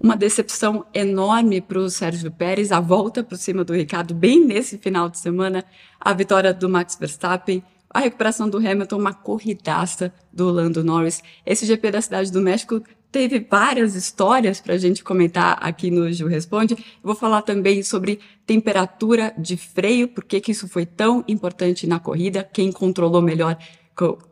Uma decepção enorme para o Sérgio Pérez, a volta por cima do Ricardo bem nesse final de semana, a vitória do Max Verstappen, a recuperação do Hamilton, uma corridaça do Lando Norris. Esse GP da Cidade do México teve várias histórias para a gente comentar aqui no Gil Responde. Vou falar também sobre temperatura de freio, por que isso foi tão importante na corrida, quem controlou melhor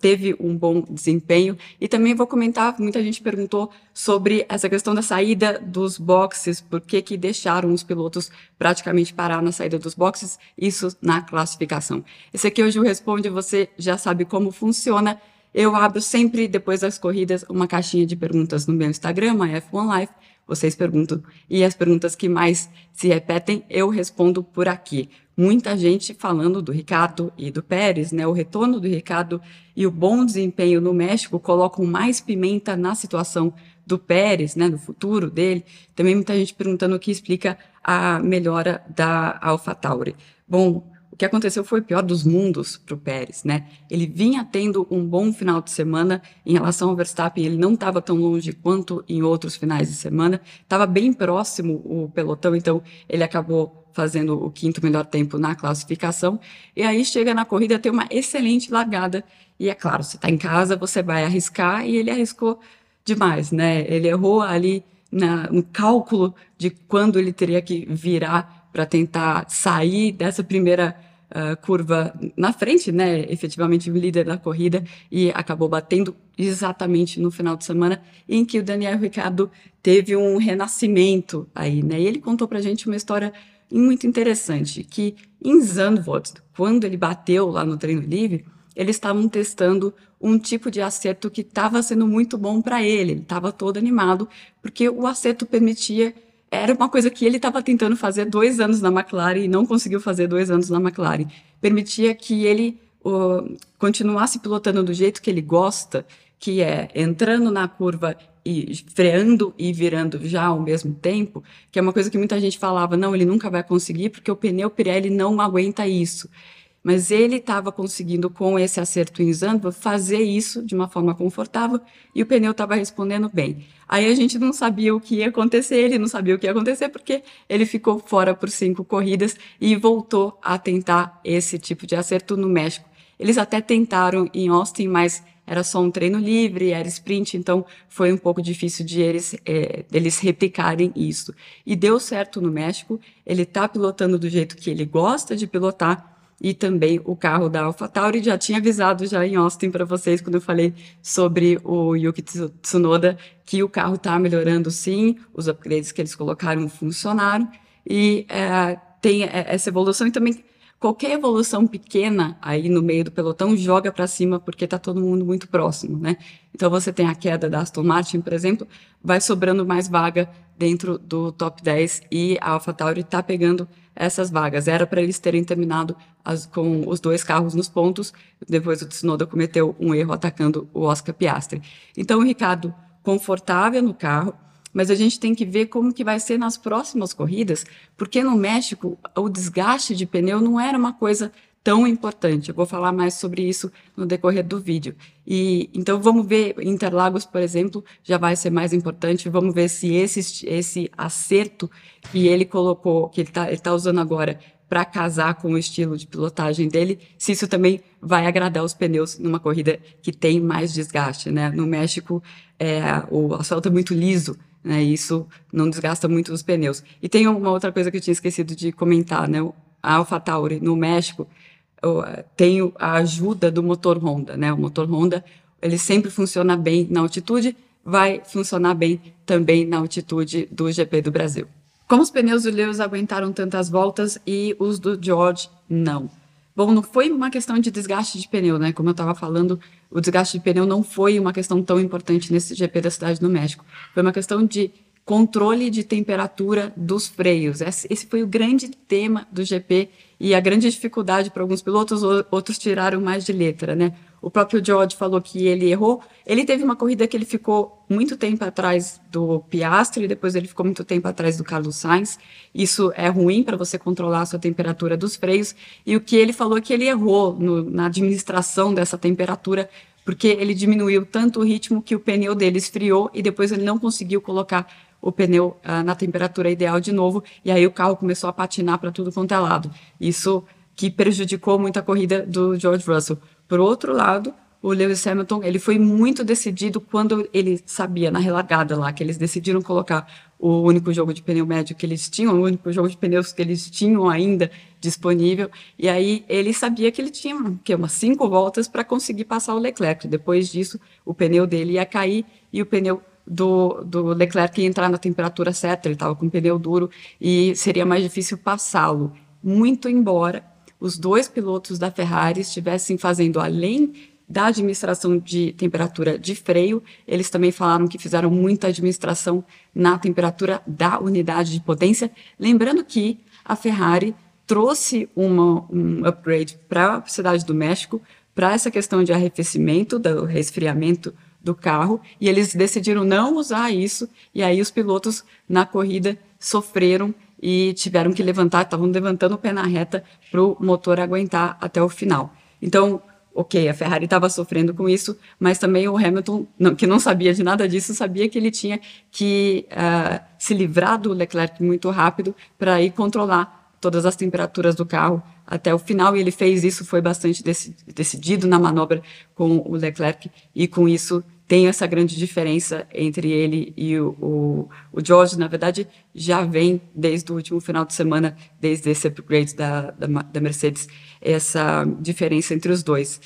teve um bom desempenho. E também vou comentar, muita gente perguntou sobre essa questão da saída dos boxes, por que que deixaram os pilotos praticamente parar na saída dos boxes, isso na classificação. Esse aqui hoje eu responde, você já sabe como funciona. Eu abro sempre, depois das corridas, uma caixinha de perguntas no meu Instagram, a F1 Life, vocês perguntam. E as perguntas que mais se repetem, eu respondo por aqui muita gente falando do Ricardo e do Pérez, né? O retorno do Ricardo e o bom desempenho no México colocam mais pimenta na situação do Pérez, né? No futuro dele. Também muita gente perguntando o que explica a melhora da AlphaTauri. Bom, o que aconteceu foi o pior dos mundos para o Pérez, né? Ele vinha tendo um bom final de semana em relação ao Verstappen, ele não estava tão longe quanto em outros finais de semana, estava bem próximo o pelotão, então ele acabou fazendo o quinto melhor tempo na classificação. E aí chega na corrida, tem uma excelente largada. E é claro, você está em casa, você vai arriscar, e ele arriscou demais, né? Ele errou ali na, no cálculo de quando ele teria que virar para tentar sair dessa primeira uh, curva na frente, né? Efetivamente o líder da corrida, e acabou batendo exatamente no final de semana em que o Daniel Ricciardo teve um renascimento aí, né? E ele contou para gente uma história muito interessante, que em Zandvoort, quando ele bateu lá no treino livre, eles estavam testando um tipo de acerto que estava sendo muito bom para ele. Ele estava todo animado, porque o acerto permitia. Era uma coisa que ele estava tentando fazer dois anos na McLaren e não conseguiu fazer dois anos na McLaren. Permitia que ele uh, continuasse pilotando do jeito que ele gosta, que é entrando na curva e freando e virando já ao mesmo tempo, que é uma coisa que muita gente falava, não, ele nunca vai conseguir porque o pneu Pirelli não aguenta isso. Mas ele estava conseguindo, com esse acerto em Zandvoort, fazer isso de uma forma confortável e o pneu estava respondendo bem. Aí a gente não sabia o que ia acontecer, ele não sabia o que ia acontecer porque ele ficou fora por cinco corridas e voltou a tentar esse tipo de acerto no México. Eles até tentaram em Austin, mas era só um treino livre, era sprint, então foi um pouco difícil de eles, é, eles replicarem isso. E deu certo no México, ele está pilotando do jeito que ele gosta de pilotar, e também o carro da AlphaTauri. Já tinha avisado já em Austin para vocês quando eu falei sobre o Yuki Tsunoda que o carro está melhorando sim, os upgrades que eles colocaram funcionaram e é, tem essa evolução e também qualquer evolução pequena aí no meio do pelotão joga para cima porque está todo mundo muito próximo, né? Então você tem a queda da Aston Martin, por exemplo, vai sobrando mais vaga dentro do top 10 e a AlphaTauri está pegando essas vagas. Era para eles terem terminado as, com os dois carros nos pontos, depois o Tsunoda cometeu um erro atacando o Oscar Piastri. Então o Ricardo confortável no carro, mas a gente tem que ver como que vai ser nas próximas corridas, porque no México o desgaste de pneu não era uma coisa tão importante. Eu vou falar mais sobre isso no decorrer do vídeo. E então vamos ver Interlagos, por exemplo, já vai ser mais importante. Vamos ver se esse esse acerto que ele colocou, que ele está tá usando agora para casar com o estilo de pilotagem dele, se isso também vai agradar os pneus numa corrida que tem mais desgaste, né? No México, é, o asfalto é muito liso, né? Isso não desgasta muito os pneus. E tem uma outra coisa que eu tinha esquecido de comentar, né? A AlphaTauri no México tem a ajuda do motor Honda, né? O motor Honda ele sempre funciona bem na altitude, vai funcionar bem também na altitude do GP do Brasil. Como os pneus do Lewis aguentaram tantas voltas e os do George não? Bom, não foi uma questão de desgaste de pneu, né? Como eu estava falando, o desgaste de pneu não foi uma questão tão importante nesse GP da Cidade do México. Foi uma questão de controle de temperatura dos freios. Esse foi o grande tema do GP e a grande dificuldade para alguns pilotos, outros tiraram mais de letra, né? O próprio George falou que ele errou. Ele teve uma corrida que ele ficou muito tempo atrás do Piastri, depois ele ficou muito tempo atrás do Carlos Sainz. Isso é ruim para você controlar a sua temperatura dos freios. E o que ele falou é que ele errou no, na administração dessa temperatura, porque ele diminuiu tanto o ritmo que o pneu dele esfriou e depois ele não conseguiu colocar o pneu uh, na temperatura ideal de novo, e aí o carro começou a patinar para tudo quanto é lado. Isso que prejudicou muito a corrida do George Russell. Por outro lado, o Lewis Hamilton ele foi muito decidido quando ele sabia na relargada lá que eles decidiram colocar o único jogo de pneu médio que eles tinham, o único jogo de pneus que eles tinham ainda disponível. E aí ele sabia que ele tinha que umas cinco voltas para conseguir passar o Leclerc. Depois disso, o pneu dele ia cair e o pneu do, do Leclerc entrar na temperatura certa. Ele estava com pneu duro e seria mais difícil passá-lo. Muito embora os dois pilotos da Ferrari estivessem fazendo além da administração de temperatura de freio, eles também falaram que fizeram muita administração na temperatura da unidade de potência. Lembrando que a Ferrari trouxe uma, um upgrade para a cidade do México para essa questão de arrefecimento, do resfriamento do carro, e eles decidiram não usar isso, e aí os pilotos na corrida sofreram e tiveram que levantar, estavam levantando o pé na reta para o motor aguentar até o final. Então, ok, a Ferrari estava sofrendo com isso, mas também o Hamilton, não, que não sabia de nada disso, sabia que ele tinha que uh, se livrar do Leclerc muito rápido para ir controlar todas as temperaturas do carro até o final, e ele fez isso, foi bastante decidido na manobra com o Leclerc, e com isso tem essa grande diferença entre ele e o, o, o, George. Na verdade, já vem desde o último final de semana, desde esse upgrade da, da, da Mercedes, essa diferença entre os dois.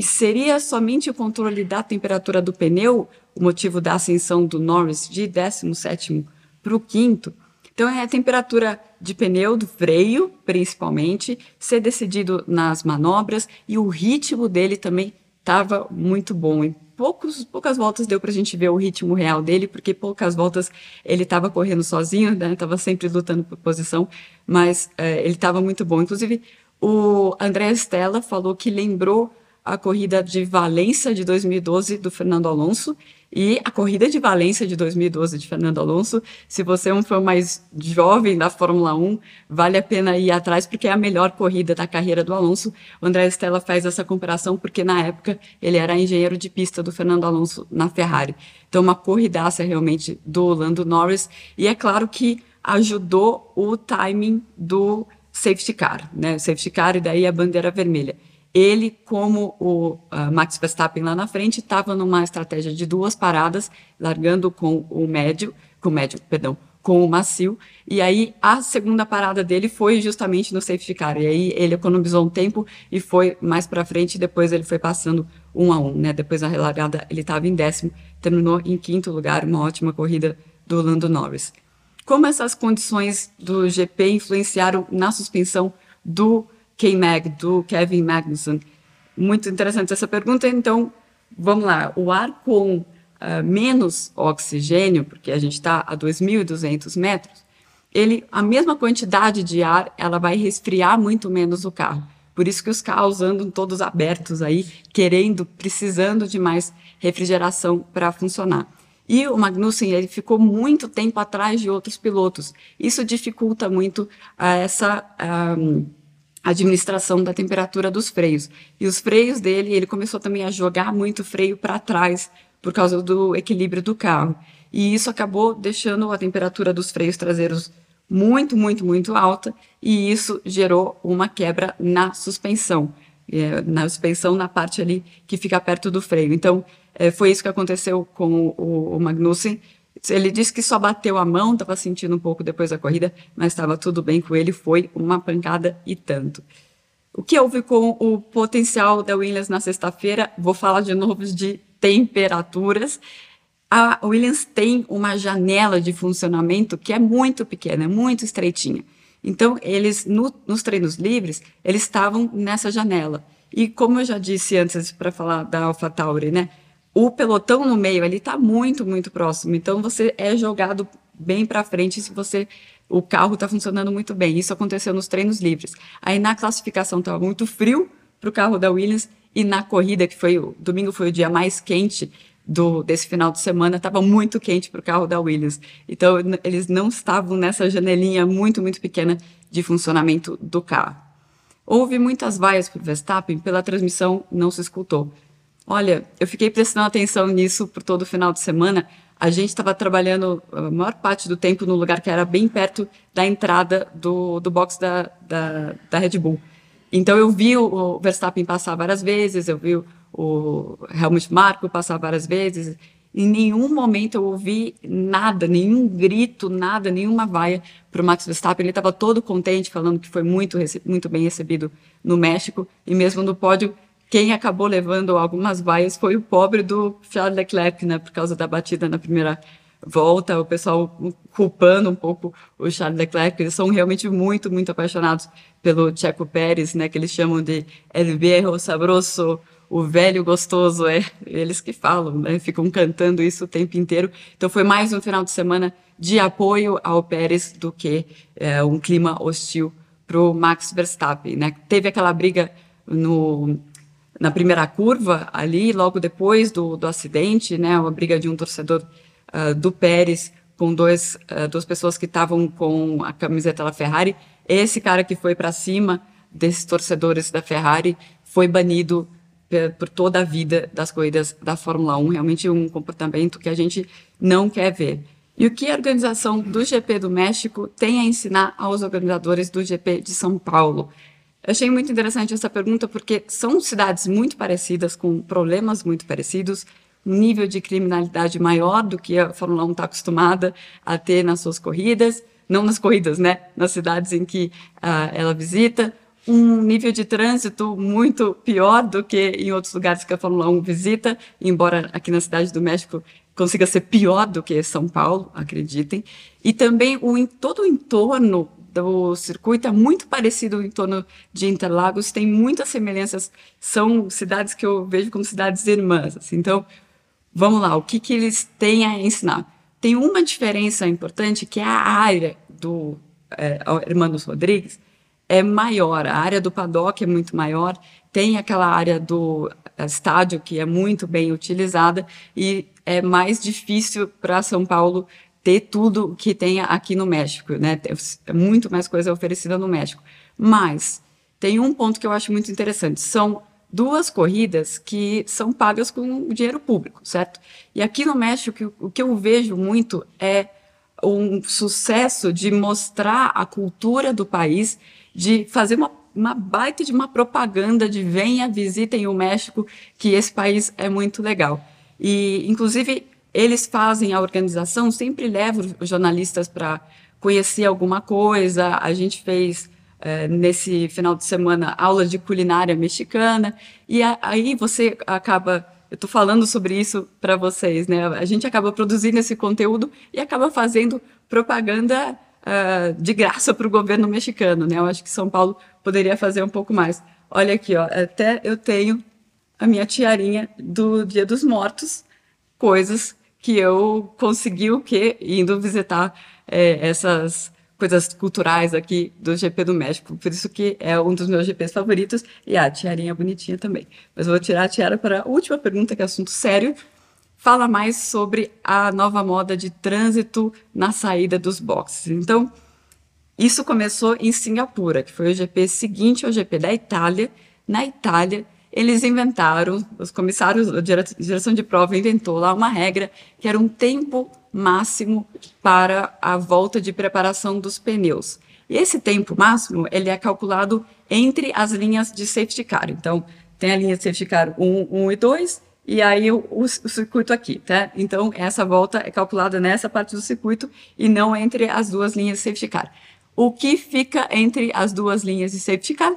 Seria somente o controle da temperatura do pneu o motivo da ascensão do Norris de 17 para o quinto? Então, é a temperatura de pneu, do freio, principalmente, ser decidido nas manobras e o ritmo dele também estava muito bom poucos, poucas voltas deu para a gente ver o ritmo real dele, porque poucas voltas ele estava correndo sozinho, né? Estava sempre lutando por posição, mas é, ele estava muito bom. Inclusive, o André Stella falou que lembrou a corrida de Valência de 2012 do Fernando Alonso e a corrida de Valência de 2012 de Fernando Alonso. Se você é um fã mais jovem da Fórmula 1, vale a pena ir atrás porque é a melhor corrida da carreira do Alonso. O André Stella faz essa comparação porque na época ele era engenheiro de pista do Fernando Alonso na Ferrari. Então uma corridaça realmente do Lando Norris e é claro que ajudou o timing do safety car, né? O safety car e daí a bandeira vermelha ele, como o uh, Max Verstappen lá na frente, estava numa estratégia de duas paradas, largando com o médio, com o médio, perdão, com o macio, e aí a segunda parada dele foi justamente no safety car, e aí ele economizou um tempo e foi mais para frente, e depois ele foi passando um a um, né, depois da relargada ele estava em décimo, terminou em quinto lugar, uma ótima corrida do Lando Norris. Como essas condições do GP influenciaram na suspensão do K-Mag, do Kevin Magnussen. Muito interessante essa pergunta. Então, vamos lá. O ar com uh, menos oxigênio, porque a gente está a 2.200 metros, ele, a mesma quantidade de ar, ela vai resfriar muito menos o carro. Por isso que os carros andam todos abertos aí, querendo, precisando de mais refrigeração para funcionar. E o Magnussen ele ficou muito tempo atrás de outros pilotos. Isso dificulta muito uh, essa um, administração da temperatura dos freios. E os freios dele, ele começou também a jogar muito freio para trás por causa do equilíbrio do carro. E isso acabou deixando a temperatura dos freios traseiros muito, muito, muito alta, e isso gerou uma quebra na suspensão, é, na suspensão na parte ali que fica perto do freio. Então, é, foi isso que aconteceu com o, o Magnussen, ele disse que só bateu a mão, estava sentindo um pouco depois da corrida, mas estava tudo bem com ele, foi uma pancada e tanto. O que houve com o potencial da Williams na sexta-feira? Vou falar de novo de temperaturas. A Williams tem uma janela de funcionamento que é muito pequena, é muito estreitinha. Então, eles, no, nos treinos livres, eles estavam nessa janela. E como eu já disse antes para falar da AlphaTauri, né? O pelotão no meio ele está muito, muito próximo. Então você é jogado bem para frente se você o carro está funcionando muito bem. Isso aconteceu nos treinos livres. Aí na classificação estava muito frio para o carro da Williams e na corrida, que foi o domingo foi o dia mais quente do, desse final de semana, estava muito quente para o carro da Williams. Então eles não estavam nessa janelinha muito, muito pequena de funcionamento do carro. Houve muitas vaias para Verstappen, pela transmissão não se escutou. Olha, eu fiquei prestando atenção nisso por todo o final de semana, a gente estava trabalhando a maior parte do tempo no lugar que era bem perto da entrada do, do box da, da, da Red Bull. Então eu vi o Verstappen passar várias vezes, eu vi o Helmut Marko passar várias vezes. Em nenhum momento eu ouvi nada, nenhum grito, nada, nenhuma vaia para o Max Verstappen. Ele estava todo contente, falando que foi muito, muito bem recebido no México. E mesmo no pódio, quem acabou levando algumas vaias foi o pobre do Charles Leclerc, né, por causa da batida na primeira volta, o pessoal culpando um pouco o Charles Leclerc, eles são realmente muito, muito apaixonados pelo Checo Pérez, né, que eles chamam de El Viejo Sabroso, o velho gostoso, é eles que falam, né, ficam cantando isso o tempo inteiro. Então foi mais um final de semana de apoio ao Pérez do que é, um clima hostil para o Max Verstappen, né? Teve aquela briga no na primeira curva ali, logo depois do, do acidente, né, uma briga de um torcedor uh, do Pérez com dois, uh, duas pessoas que estavam com a camiseta da Ferrari. Esse cara que foi para cima desses torcedores da Ferrari foi banido por toda a vida das corridas da Fórmula 1. Realmente um comportamento que a gente não quer ver. E o que a organização do GP do México tem a ensinar aos organizadores do GP de São Paulo? Achei muito interessante essa pergunta porque são cidades muito parecidas, com problemas muito parecidos, um nível de criminalidade maior do que a Fórmula 1 está acostumada a ter nas suas corridas, não nas corridas, né? Nas cidades em que uh, ela visita, um nível de trânsito muito pior do que em outros lugares que a Fórmula 1 visita, embora aqui na cidade do México consiga ser pior do que São Paulo, acreditem. E também o, todo o entorno do circuito é muito parecido em torno de Interlagos, tem muitas semelhanças, são cidades que eu vejo como cidades irmãs. Assim. Então, vamos lá, o que, que eles têm a ensinar? Tem uma diferença importante que é a área do é, Rodrigues é maior, a área do paddock é muito maior, tem aquela área do estádio que é muito bem utilizada e é mais difícil para São Paulo ter tudo que tem aqui no México, né? Muito mais coisa oferecida no México. Mas tem um ponto que eu acho muito interessante. São duas corridas que são pagas com dinheiro público, certo? E aqui no México, o que eu vejo muito é um sucesso de mostrar a cultura do país, de fazer uma, uma baita de uma propaganda de venha, visitem o México, que esse país é muito legal. E, inclusive, eles fazem a organização, sempre levam os jornalistas para conhecer alguma coisa. A gente fez é, nesse final de semana aula de culinária mexicana e a, aí você acaba eu estou falando sobre isso para vocês, né? A gente acaba produzindo esse conteúdo e acaba fazendo propaganda uh, de graça para o governo mexicano, né? Eu acho que São Paulo poderia fazer um pouco mais. Olha aqui, ó, até eu tenho a minha tiarinha do Dia dos Mortos, coisas que eu consegui o quê? Indo visitar é, essas coisas culturais aqui do GP do México. Por isso que é um dos meus GPs favoritos. E a tiarinha bonitinha também. Mas vou tirar a tiara para a última pergunta, que é assunto sério. Fala mais sobre a nova moda de trânsito na saída dos boxes. Então, isso começou em Singapura, que foi o GP seguinte ao GP da Itália. Na Itália, eles inventaram, os comissários, a direção de prova inventou lá uma regra que era um tempo máximo para a volta de preparação dos pneus. E esse tempo máximo, ele é calculado entre as linhas de safety car. Então, tem a linha de safety car 1, 1 e 2, e aí o, o, o, circuito aqui, tá? Então, essa volta é calculada nessa parte do circuito e não entre as duas linhas de safety car. O que fica entre as duas linhas de safety car?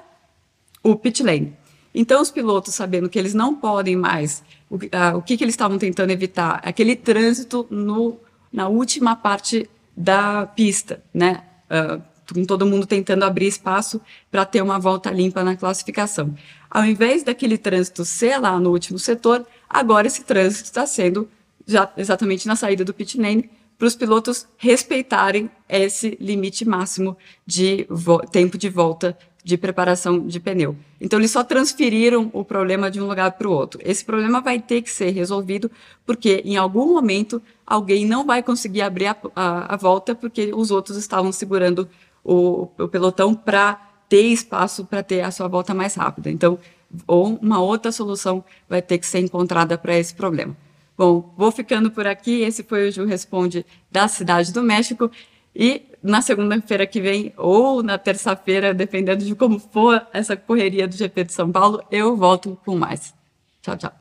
O pit lane. Então, os pilotos, sabendo que eles não podem mais, o, uh, o que, que eles estavam tentando evitar? Aquele trânsito no, na última parte da pista, né? Uh, com todo mundo tentando abrir espaço para ter uma volta limpa na classificação. Ao invés daquele trânsito ser lá no último setor, Agora esse trânsito está sendo já exatamente na saída do pit lane para os pilotos respeitarem esse limite máximo de tempo de volta de preparação de pneu. Então, eles só transferiram o problema de um lugar para o outro. Esse problema vai ter que ser resolvido, porque em algum momento alguém não vai conseguir abrir a, a, a volta, porque os outros estavam segurando o, o pelotão para ter espaço para ter a sua volta mais rápida. Então, ou uma outra solução vai ter que ser encontrada para esse problema. Bom, vou ficando por aqui. Esse foi o Ju Responde da Cidade do México. E na segunda-feira que vem, ou na terça-feira, dependendo de como for essa correria do GP de São Paulo, eu volto com mais. Tchau, tchau.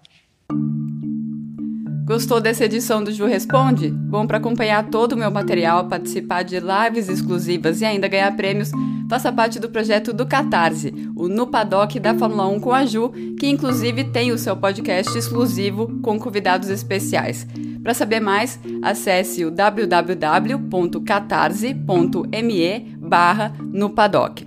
Gostou dessa edição do Ju Responde? Bom, para acompanhar todo o meu material, participar de lives exclusivas e ainda ganhar prêmios, faça parte do projeto do Catarse, o No Paddock da Fórmula 1 com a Ju, que inclusive tem o seu podcast exclusivo com convidados especiais. Para saber mais, acesse o www.catarse.me barra no paddock.